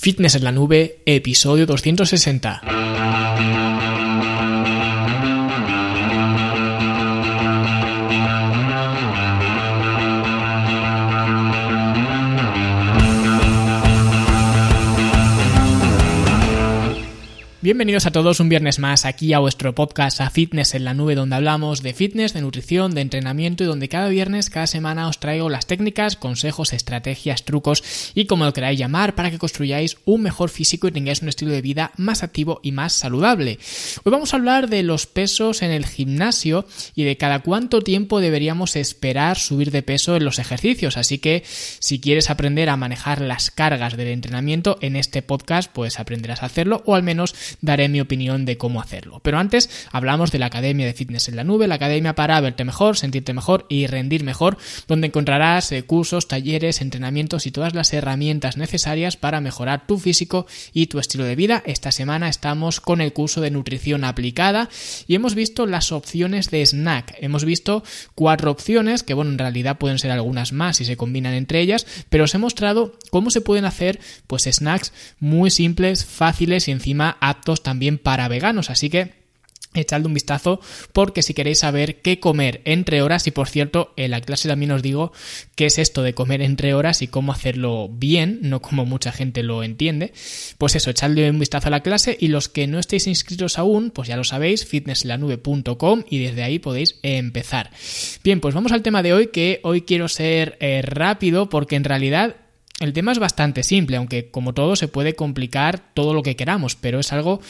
Fitness en la nube, episodio 260. Bienvenidos a todos un viernes más aquí a vuestro podcast a Fitness en la Nube donde hablamos de fitness, de nutrición, de entrenamiento y donde cada viernes, cada semana os traigo las técnicas, consejos, estrategias, trucos y como lo queráis llamar para que construyáis un mejor físico y tengáis un estilo de vida más activo y más saludable. Hoy vamos a hablar de los pesos en el gimnasio y de cada cuánto tiempo deberíamos esperar subir de peso en los ejercicios, así que si quieres aprender a manejar las cargas del entrenamiento en este podcast pues aprenderás a hacerlo o al menos daré mi opinión de cómo hacerlo. Pero antes hablamos de la Academia de Fitness en la Nube, la academia para verte mejor, sentirte mejor y rendir mejor, donde encontrarás eh, cursos, talleres, entrenamientos y todas las herramientas necesarias para mejorar tu físico y tu estilo de vida. Esta semana estamos con el curso de nutrición aplicada y hemos visto las opciones de snack. Hemos visto cuatro opciones que, bueno, en realidad pueden ser algunas más si se combinan entre ellas, pero os he mostrado cómo se pueden hacer pues snacks muy simples, fáciles y encima también para veganos, así que echadle un vistazo porque si queréis saber qué comer entre horas y por cierto en la clase también os digo qué es esto de comer entre horas y cómo hacerlo bien, no como mucha gente lo entiende, pues eso, echadle un vistazo a la clase y los que no estéis inscritos aún, pues ya lo sabéis, fitnesslanube.com y desde ahí podéis empezar. Bien, pues vamos al tema de hoy que hoy quiero ser eh, rápido porque en realidad el tema es bastante simple, aunque como todo se puede complicar todo lo que queramos, pero es algo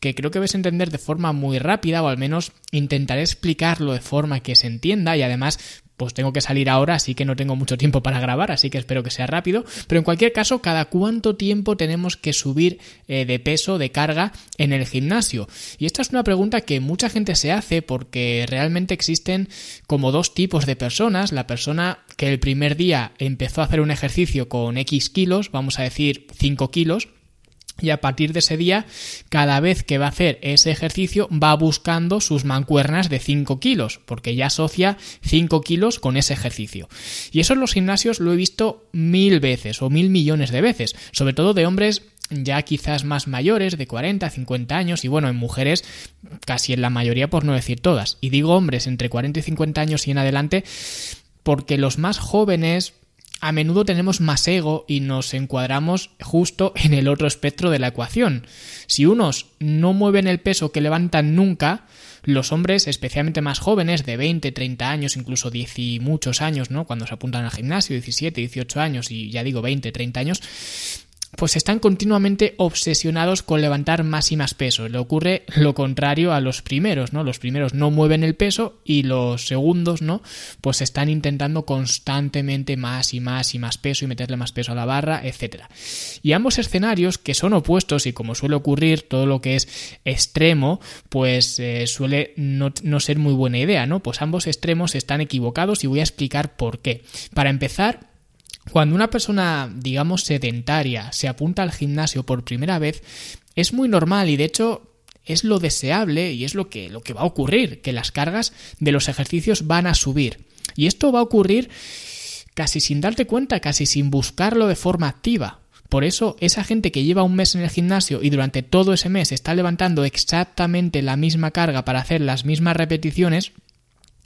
que creo que vais a entender de forma muy rápida o al menos intentaré explicarlo de forma que se entienda y además pues tengo que salir ahora, así que no tengo mucho tiempo para grabar, así que espero que sea rápido. Pero en cualquier caso, ¿cada cuánto tiempo tenemos que subir eh, de peso, de carga en el gimnasio? Y esta es una pregunta que mucha gente se hace porque realmente existen como dos tipos de personas. La persona que el primer día empezó a hacer un ejercicio con X kilos, vamos a decir 5 kilos, y a partir de ese día, cada vez que va a hacer ese ejercicio, va buscando sus mancuernas de 5 kilos, porque ya asocia 5 kilos con ese ejercicio. Y eso en los gimnasios lo he visto mil veces o mil millones de veces, sobre todo de hombres ya quizás más mayores, de 40, 50 años, y bueno, en mujeres casi en la mayoría, por no decir todas. Y digo hombres entre 40 y 50 años y en adelante, porque los más jóvenes, a menudo tenemos más ego y nos encuadramos justo en el otro espectro de la ecuación. Si unos no mueven el peso que levantan nunca, los hombres, especialmente más jóvenes, de 20, 30 años, incluso 10 y muchos años, ¿no? Cuando se apuntan al gimnasio, 17, 18 años y ya digo 20, 30 años, pues están continuamente obsesionados con levantar más y más peso. Le ocurre lo contrario a los primeros, ¿no? Los primeros no mueven el peso y los segundos, ¿no? Pues están intentando constantemente más y más y más peso y meterle más peso a la barra, etcétera. Y ambos escenarios que son opuestos y como suele ocurrir todo lo que es extremo, pues eh, suele no, no ser muy buena idea, ¿no? Pues ambos extremos están equivocados y voy a explicar por qué. Para empezar, cuando una persona, digamos, sedentaria se apunta al gimnasio por primera vez, es muy normal y de hecho es lo deseable y es lo que, lo que va a ocurrir, que las cargas de los ejercicios van a subir. Y esto va a ocurrir casi sin darte cuenta, casi sin buscarlo de forma activa. Por eso, esa gente que lleva un mes en el gimnasio y durante todo ese mes está levantando exactamente la misma carga para hacer las mismas repeticiones,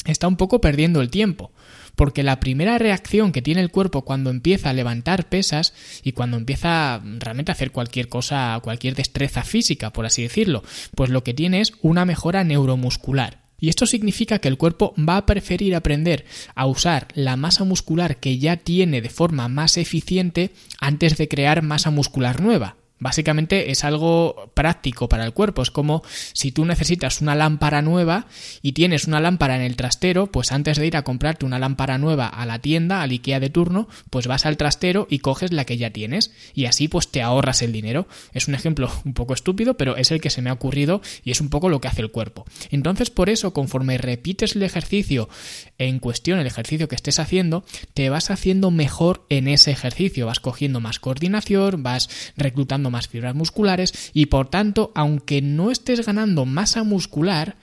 está un poco perdiendo el tiempo porque la primera reacción que tiene el cuerpo cuando empieza a levantar pesas y cuando empieza realmente a hacer cualquier cosa, cualquier destreza física, por así decirlo, pues lo que tiene es una mejora neuromuscular. Y esto significa que el cuerpo va a preferir aprender a usar la masa muscular que ya tiene de forma más eficiente antes de crear masa muscular nueva. Básicamente es algo práctico para el cuerpo. Es como si tú necesitas una lámpara nueva y tienes una lámpara en el trastero, pues antes de ir a comprarte una lámpara nueva a la tienda, al IKEA de turno, pues vas al trastero y coges la que ya tienes. Y así pues te ahorras el dinero. Es un ejemplo un poco estúpido, pero es el que se me ha ocurrido y es un poco lo que hace el cuerpo. Entonces por eso, conforme repites el ejercicio en cuestión, el ejercicio que estés haciendo, te vas haciendo mejor en ese ejercicio. Vas cogiendo más coordinación, vas reclutando más fibras musculares y por tanto, aunque no estés ganando masa muscular,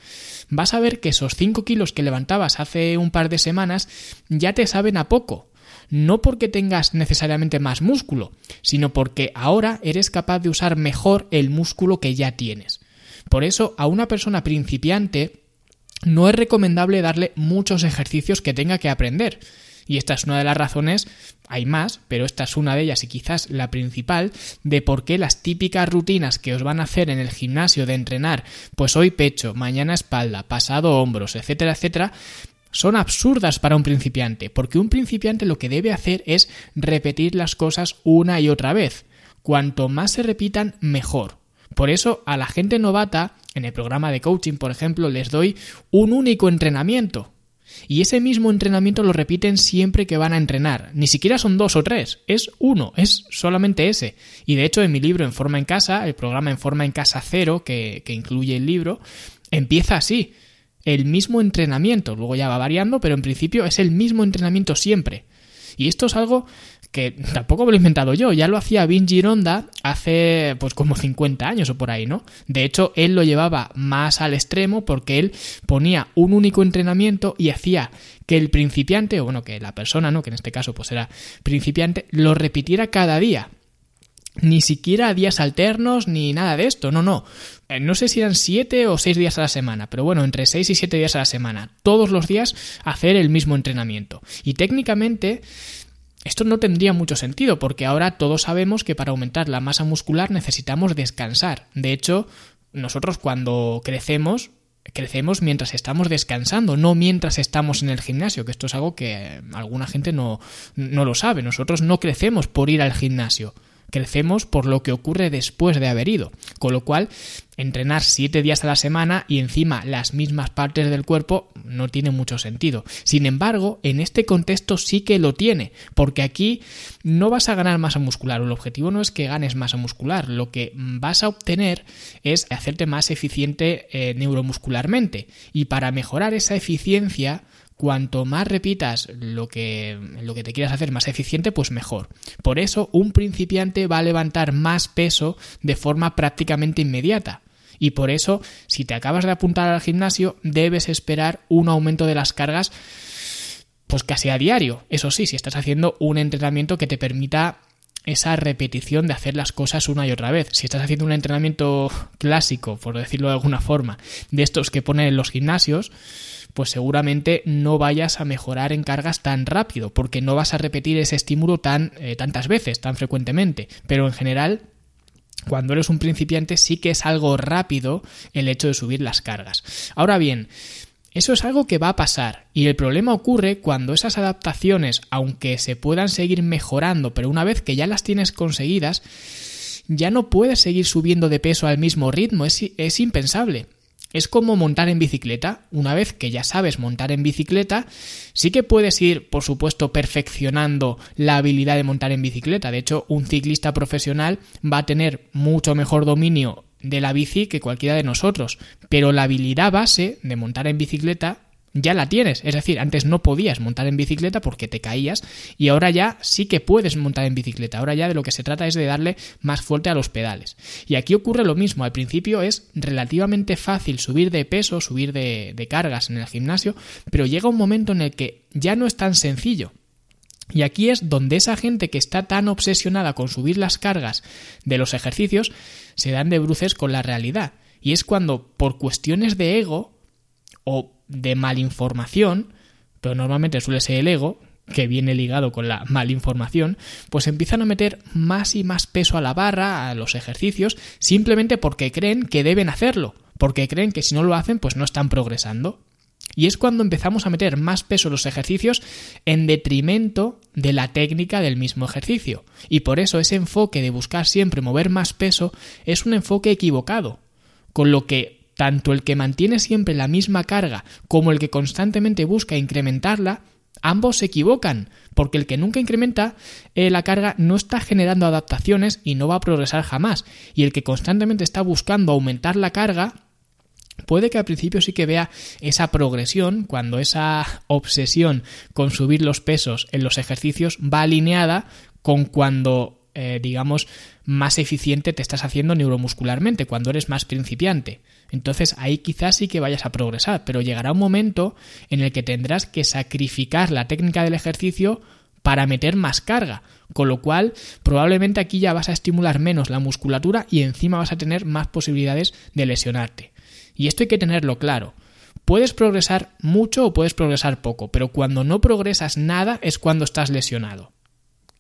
vas a ver que esos 5 kilos que levantabas hace un par de semanas ya te saben a poco. no porque tengas necesariamente más músculo, sino porque ahora eres capaz de usar mejor el músculo que ya tienes. Por eso a una persona principiante no es recomendable darle muchos ejercicios que tenga que aprender. Y esta es una de las razones, hay más, pero esta es una de ellas y quizás la principal, de por qué las típicas rutinas que os van a hacer en el gimnasio de entrenar, pues hoy pecho, mañana espalda, pasado hombros, etcétera, etcétera, son absurdas para un principiante, porque un principiante lo que debe hacer es repetir las cosas una y otra vez. Cuanto más se repitan, mejor. Por eso a la gente novata, en el programa de coaching, por ejemplo, les doy un único entrenamiento. Y ese mismo entrenamiento lo repiten siempre que van a entrenar. Ni siquiera son dos o tres, es uno, es solamente ese. Y de hecho en mi libro En Forma en Casa, el programa En Forma en Casa Cero, que, incluye el libro, empieza así el mismo entrenamiento, luego ya va variando, pero en principio es el mismo entrenamiento siempre. Y esto es algo que tampoco me lo he inventado yo, ya lo hacía Vin Gironda hace pues como 50 años o por ahí, ¿no? De hecho, él lo llevaba más al extremo porque él ponía un único entrenamiento y hacía que el principiante, o bueno, que la persona, ¿no? Que en este caso pues era principiante, lo repitiera cada día ni siquiera días alternos ni nada de esto, no, no. Eh, no sé si eran siete o seis días a la semana, pero bueno, entre seis y siete días a la semana. Todos los días hacer el mismo entrenamiento. Y técnicamente esto no tendría mucho sentido, porque ahora todos sabemos que para aumentar la masa muscular necesitamos descansar. De hecho, nosotros cuando crecemos, crecemos mientras estamos descansando, no mientras estamos en el gimnasio, que esto es algo que alguna gente no, no lo sabe. Nosotros no crecemos por ir al gimnasio crecemos por lo que ocurre después de haber ido. Con lo cual, entrenar siete días a la semana y encima las mismas partes del cuerpo no tiene mucho sentido. Sin embargo, en este contexto sí que lo tiene, porque aquí no vas a ganar masa muscular. El objetivo no es que ganes masa muscular, lo que vas a obtener es hacerte más eficiente eh, neuromuscularmente. Y para mejorar esa eficiencia, cuanto más repitas lo que, lo que te quieras hacer más eficiente, pues mejor. Por eso, un principiante va a levantar más peso de forma prácticamente inmediata. Y por eso, si te acabas de apuntar al gimnasio, debes esperar un aumento de las cargas pues casi a diario. Eso sí, si estás haciendo un entrenamiento que te permita esa repetición de hacer las cosas una y otra vez. Si estás haciendo un entrenamiento clásico, por decirlo de alguna forma, de estos que ponen en los gimnasios, pues seguramente no vayas a mejorar en cargas tan rápido, porque no vas a repetir ese estímulo tan eh, tantas veces, tan frecuentemente. Pero en general cuando eres un principiante sí que es algo rápido el hecho de subir las cargas. Ahora bien, eso es algo que va a pasar y el problema ocurre cuando esas adaptaciones, aunque se puedan seguir mejorando, pero una vez que ya las tienes conseguidas, ya no puedes seguir subiendo de peso al mismo ritmo, es, es impensable. Es como montar en bicicleta. Una vez que ya sabes montar en bicicleta, sí que puedes ir, por supuesto, perfeccionando la habilidad de montar en bicicleta. De hecho, un ciclista profesional va a tener mucho mejor dominio de la bici que cualquiera de nosotros. Pero la habilidad base de montar en bicicleta ya la tienes. Es decir, antes no podías montar en bicicleta porque te caías y ahora ya sí que puedes montar en bicicleta. Ahora ya de lo que se trata es de darle más fuerte a los pedales. Y aquí ocurre lo mismo. Al principio es relativamente fácil subir de peso, subir de, de cargas en el gimnasio, pero llega un momento en el que ya no es tan sencillo. Y aquí es donde esa gente que está tan obsesionada con subir las cargas de los ejercicios se dan de bruces con la realidad. Y es cuando, por cuestiones de ego o de malinformación, pero normalmente suele ser el ego, que viene ligado con la malinformación, pues empiezan a meter más y más peso a la barra, a los ejercicios, simplemente porque creen que deben hacerlo, porque creen que si no lo hacen, pues no están progresando. Y es cuando empezamos a meter más peso en los ejercicios en detrimento de la técnica del mismo ejercicio. Y por eso ese enfoque de buscar siempre mover más peso es un enfoque equivocado. Con lo que tanto el que mantiene siempre la misma carga como el que constantemente busca incrementarla, ambos se equivocan, porque el que nunca incrementa eh, la carga no está generando adaptaciones y no va a progresar jamás, y el que constantemente está buscando aumentar la carga, puede que al principio sí que vea esa progresión cuando esa obsesión con subir los pesos en los ejercicios va alineada con cuando eh, digamos, más eficiente te estás haciendo neuromuscularmente, cuando eres más principiante. Entonces ahí quizás sí que vayas a progresar, pero llegará un momento en el que tendrás que sacrificar la técnica del ejercicio para meter más carga, con lo cual probablemente aquí ya vas a estimular menos la musculatura y encima vas a tener más posibilidades de lesionarte. Y esto hay que tenerlo claro. Puedes progresar mucho o puedes progresar poco, pero cuando no progresas nada es cuando estás lesionado.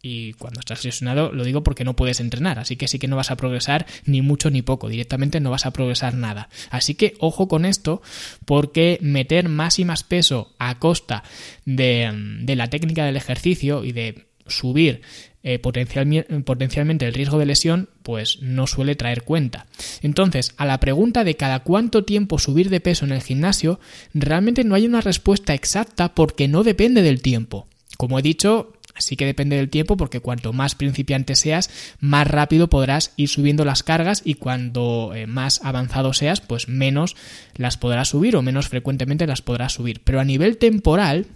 Y cuando estás lesionado lo digo porque no puedes entrenar, así que sí que no vas a progresar ni mucho ni poco, directamente no vas a progresar nada. Así que ojo con esto porque meter más y más peso a costa de, la técnica del ejercicio y de subir eh, potencialmente el riesgo de lesión, pues no suele traer cuenta. Entonces, a la pregunta de cada cuánto tiempo subir de peso en el gimnasio, realmente no hay una respuesta exacta porque no depende del tiempo. Como he dicho, sí que depende del tiempo porque cuanto más principiante seas, más rápido podrás ir subiendo las cargas y cuando eh, más avanzado seas, pues menos las podrás subir o menos frecuentemente las podrás subir. Pero a nivel temporal,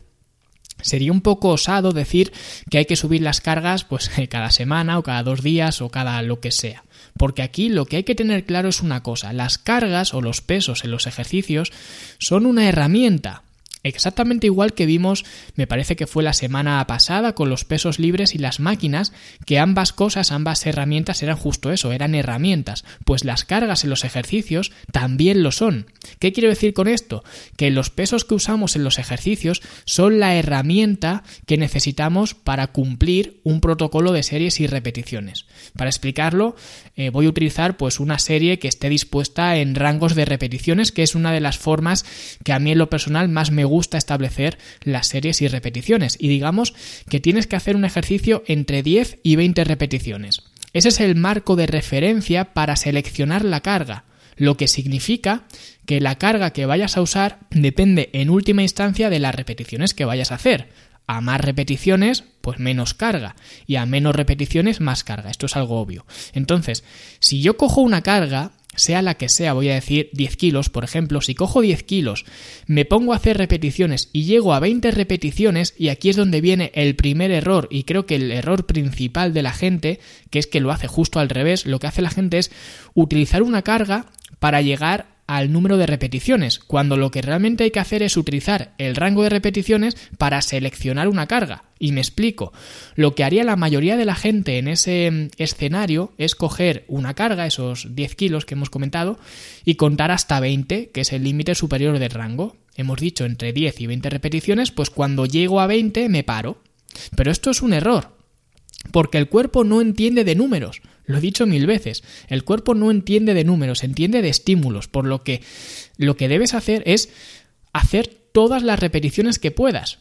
Sería un poco osado decir que hay que subir las cargas pues cada semana o cada dos días o cada lo que sea. Porque aquí lo que hay que tener claro es una cosa, las cargas o los pesos en los ejercicios son una herramienta, Exactamente igual que vimos, me parece que fue la semana pasada con los pesos libres y las máquinas, que ambas cosas, ambas herramientas eran justo eso, eran herramientas, pues las cargas en los ejercicios también lo son. ¿Qué quiero decir con esto? Que los pesos que usamos en los ejercicios son la herramienta que necesitamos para cumplir un protocolo de series y repeticiones. Para explicarlo, eh, voy a utilizar pues una serie que esté dispuesta en rangos de repeticiones, que es una de las formas que a mí en lo personal más me gusta gusta establecer las series y repeticiones. Y digamos que tienes que hacer un ejercicio entre 10 y 20 repeticiones. Ese es el marco de referencia para seleccionar la carga, lo que significa que la carga que vayas a usar depende en última instancia de las repeticiones que vayas a hacer. A más repeticiones, pues menos carga. Y a menos repeticiones, más carga. Esto es algo obvio. Entonces, si yo cojo una carga sea la que sea, voy a decir 10 kilos, por ejemplo, si cojo 10 kilos, me pongo a hacer repeticiones y llego a 20 repeticiones, y aquí es donde viene el primer error, y creo que el error principal de la gente, que es que lo hace justo al revés, lo que hace la gente es utilizar una carga para llegar al número de repeticiones, cuando lo que realmente hay que hacer es utilizar el rango de repeticiones para seleccionar una carga. Y me explico. Lo que haría la mayoría de la gente en ese mm, escenario es coger una carga, esos 10 kilos que hemos comentado, y contar hasta 20, que es el límite superior del rango. Hemos dicho entre 10 y 20 repeticiones, pues cuando llego a 20 me paro. Pero esto es un error, porque el cuerpo no entiende de números. Lo he dicho mil veces. El cuerpo no entiende de números, entiende de estímulos, por lo que lo que debes hacer es hacer todas las repeticiones que puedas.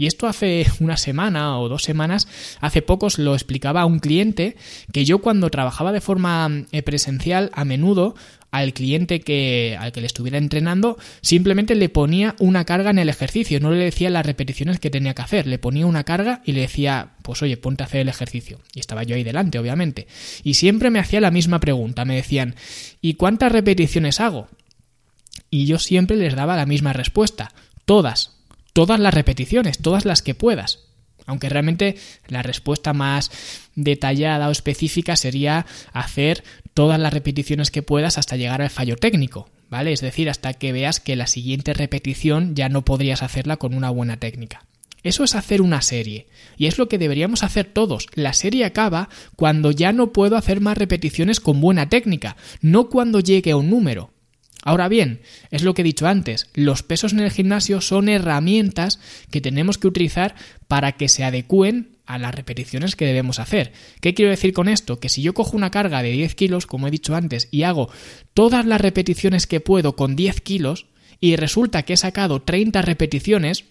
Y esto hace una semana o dos semanas, hace pocos lo explicaba a un cliente que yo cuando trabajaba de forma eh, presencial a menudo al cliente que, al que le estuviera entrenando, simplemente le ponía una carga en el ejercicio, no le decía las repeticiones que tenía que hacer, le ponía una carga y le decía, pues oye, ponte a hacer el ejercicio. Y estaba yo ahí delante, obviamente. Y siempre me hacía la misma pregunta, me decían, ¿y cuántas repeticiones hago? Y yo siempre les daba la misma respuesta, todas, todas las repeticiones, todas las que puedas. Aunque realmente la respuesta más detallada o específica sería hacer todas las repeticiones que puedas hasta llegar al fallo técnico, ¿vale? Es decir, hasta que veas que la siguiente repetición ya no podrías hacerla con una buena técnica. Eso es hacer una serie, y es lo que deberíamos hacer todos. La serie acaba cuando ya no puedo hacer más repeticiones con buena técnica, no cuando llegue a un número. Ahora bien, es lo que he dicho antes, los pesos en el gimnasio son herramientas que tenemos que utilizar para que se adecúen a las repeticiones que debemos hacer. ¿Qué quiero decir con esto? Que si yo cojo una carga de 10 kilos, como he dicho antes, y hago todas las repeticiones que puedo con 10 kilos, y resulta que he sacado 30 repeticiones,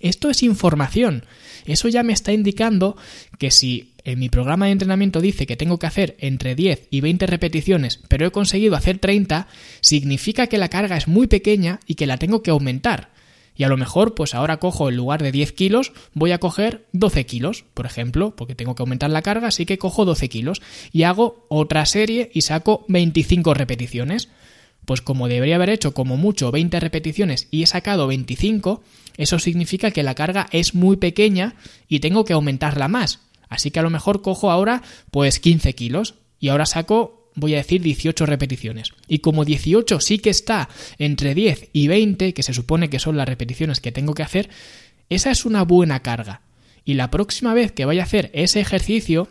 esto es información. Eso ya me está indicando que si en mi programa de entrenamiento dice que tengo que hacer entre 10 y 20 repeticiones, pero he conseguido hacer 30, significa que la carga es muy pequeña y que la tengo que aumentar. Y a lo mejor, pues ahora cojo en lugar de 10 kilos, voy a coger 12 kilos, por ejemplo, porque tengo que aumentar la carga, así que cojo 12 kilos y hago otra serie y saco 25 repeticiones. Pues como debería haber hecho como mucho 20 repeticiones y he sacado 25, eso significa que la carga es muy pequeña y tengo que aumentarla más. Así que a lo mejor cojo ahora pues 15 kilos y ahora saco, voy a decir, 18 repeticiones. Y como 18 sí que está entre 10 y 20, que se supone que son las repeticiones que tengo que hacer, esa es una buena carga. y la próxima vez que vaya a hacer ese ejercicio,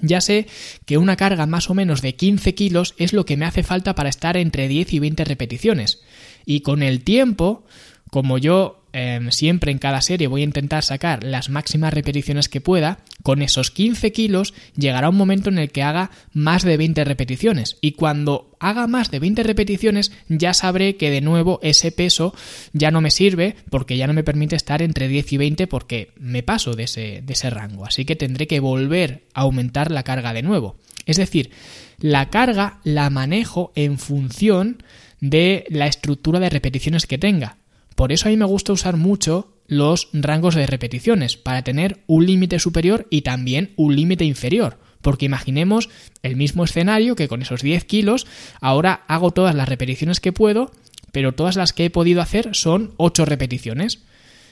ya sé que una carga más o menos de 15 kilos es lo que me hace falta para estar entre 10 y 20 repeticiones. Y con el tiempo, como yo Em, siempre en cada serie voy a intentar sacar las máximas repeticiones que pueda, con esos 15 kilos llegará un momento en el que haga más de 20 repeticiones. Y cuando haga más de 20 repeticiones ya sabré que de nuevo ese peso ya no me sirve porque ya no me permite estar entre 10 y 20 porque me paso de ese, de ese rango. Así que tendré que volver a aumentar la carga de nuevo. Es decir, la carga la manejo en función de la estructura de repeticiones que tenga. Por eso a mí me gusta usar mucho los rangos de repeticiones, para tener un límite superior y también un límite inferior. Porque imaginemos el mismo escenario que con esos 10 kilos, ahora hago todas las repeticiones que puedo, pero todas las que he podido hacer son 8 repeticiones.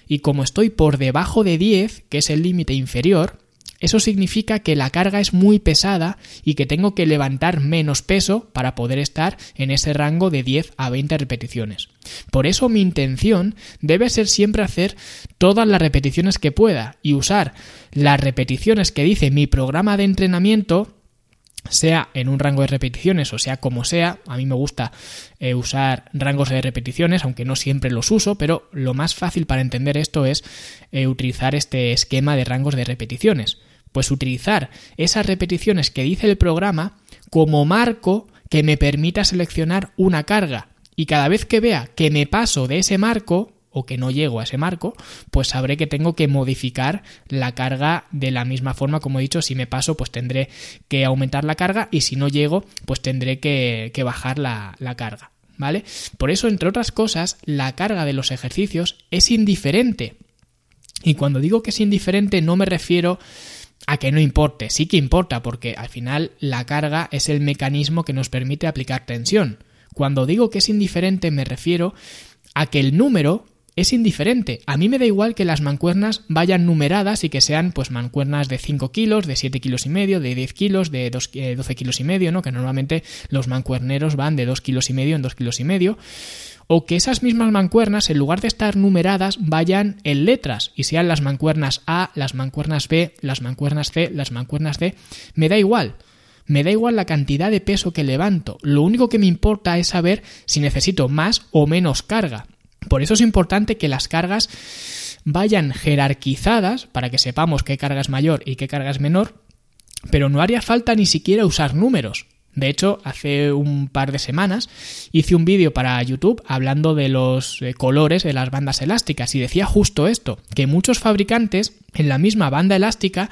Y como estoy por debajo de 10, que es el límite inferior, eso significa que la carga es muy pesada y que tengo que levantar menos peso para poder estar en ese rango de 10 a 20 repeticiones. Por eso mi intención debe ser siempre hacer todas las repeticiones que pueda y usar las repeticiones que dice mi programa de entrenamiento sea en un rango de repeticiones o sea como sea, a mí me gusta eh, usar rangos de repeticiones, aunque no siempre los uso, pero lo más fácil para entender esto es eh, utilizar este esquema de rangos de repeticiones. Pues utilizar esas repeticiones que dice el programa como marco que me permita seleccionar una carga. Y cada vez que vea que me paso de ese marco, o que no llego a ese marco, pues sabré que tengo que modificar la carga de la misma forma, como he dicho, si me paso, pues tendré que aumentar la carga y si no llego, pues tendré que, bajar la, la carga. ¿Vale? Por eso, entre otras cosas, la carga de los ejercicios es indiferente. Y cuando digo que es indiferente, no me refiero a que no importe, sí que importa, porque al final la carga es el mecanismo que nos permite aplicar tensión. Cuando digo que es indiferente me refiero a que el número es indiferente. A mí me da igual que las mancuernas vayan numeradas y que sean pues mancuernas de 5 kilos, de 7 kilos y medio, de 10 kilos, de 12 eh, kilos y medio, ¿no? Que normalmente los mancuerneros van de 2 kilos y medio en 2 kilos y medio o que esas mismas mancuernas, en lugar de estar numeradas, vayan en letras y sean las mancuernas A, las mancuernas B, las mancuernas C, las mancuernas D, me da igual. Me da igual la cantidad de peso que levanto. Lo único que me importa es saber si necesito más o menos carga. Por eso es importante que las cargas vayan jerarquizadas para que sepamos qué carga es mayor y qué carga es menor, pero no haría falta ni siquiera usar números. De hecho, hace un par de semanas hice un vídeo para YouTube hablando de los eh, colores de las bandas elásticas y decía justo esto, que muchos fabricantes en la misma banda elástica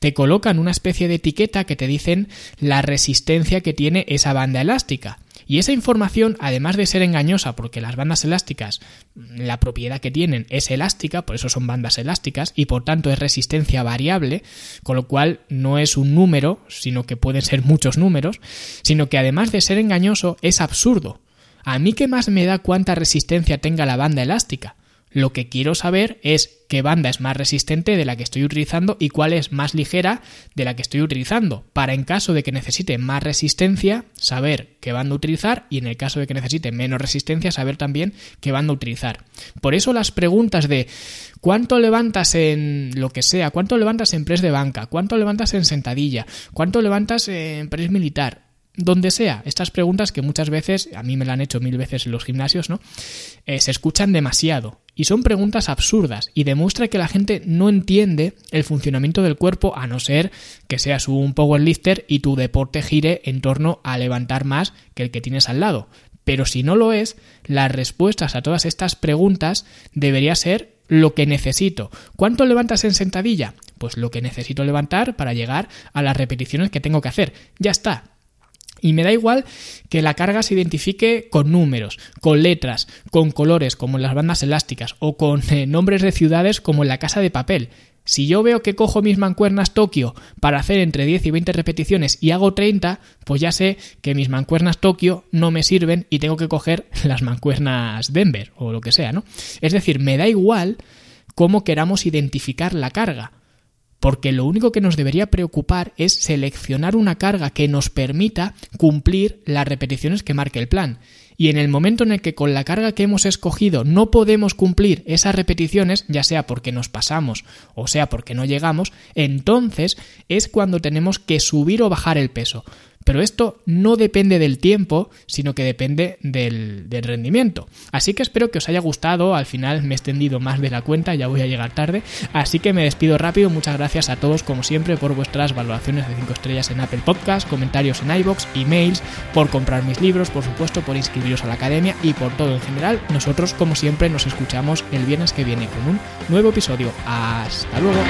te colocan una especie de etiqueta que te dicen la resistencia que tiene esa banda elástica. Y esa información, además de ser engañosa, porque las bandas elásticas, la propiedad que tienen es elástica, por eso son bandas elásticas, y por tanto es resistencia variable, con lo cual no es un número, sino que pueden ser muchos números, sino que además de ser engañoso, es absurdo. A mí qué más me da cuánta resistencia tenga la banda elástica. Lo que quiero saber es qué banda es más resistente de la que estoy utilizando y cuál es más ligera de la que estoy utilizando, para en caso de que necesite más resistencia, saber qué banda utilizar y en el caso de que necesite menos resistencia, saber también qué banda utilizar. Por eso las preguntas de cuánto levantas en lo que sea, cuánto levantas en press de banca, cuánto levantas en sentadilla, cuánto levantas en press militar, donde sea. Estas preguntas que muchas veces, a mí me la han hecho mil veces en los gimnasios, ¿no? Eh, se escuchan demasiado. Y son preguntas absurdas y demuestra que la gente no entiende el funcionamiento del cuerpo a no ser que seas un powerlifter y tu deporte gire en torno a levantar más que el que tienes al lado. Pero si no lo es, las respuestas a todas estas preguntas debería ser lo que necesito. ¿Cuánto levantas en sentadilla? Pues lo que necesito levantar para llegar a las repeticiones que tengo que hacer. Ya está, y me da igual que la carga se identifique con números, con letras, con colores como en las bandas elásticas o con eh, nombres de ciudades como en la casa de papel. Si yo veo que cojo mis mancuernas Tokio para hacer entre 10 y 20 repeticiones y hago 30, pues ya sé que mis mancuernas Tokio no me sirven y tengo que coger las mancuernas Denver o lo que sea, ¿no? Es decir, me da igual cómo queramos identificar la carga porque lo único que nos debería preocupar es seleccionar una carga que nos permita cumplir las repeticiones que marque el plan. y en el momento en el que con la carga que hemos escogido no podemos cumplir esas repeticiones, ya sea porque nos pasamos o sea porque no llegamos, entonces es cuando tenemos que subir o bajar el peso. Pero esto no depende del tiempo, sino que depende del, rendimiento. Así que espero que os haya gustado. Al final me he extendido más de la cuenta, ya voy a llegar tarde. Así que me despido rápido. Muchas gracias a todos, como siempre, por vuestras valoraciones de 5 estrellas en Apple Podcast, comentarios en iBox, emails, por comprar mis libros, por supuesto, por inscribiros a la academia y por todo en general. Nosotros, como siempre, nos escuchamos el viernes que viene con un nuevo episodio. Hasta luego.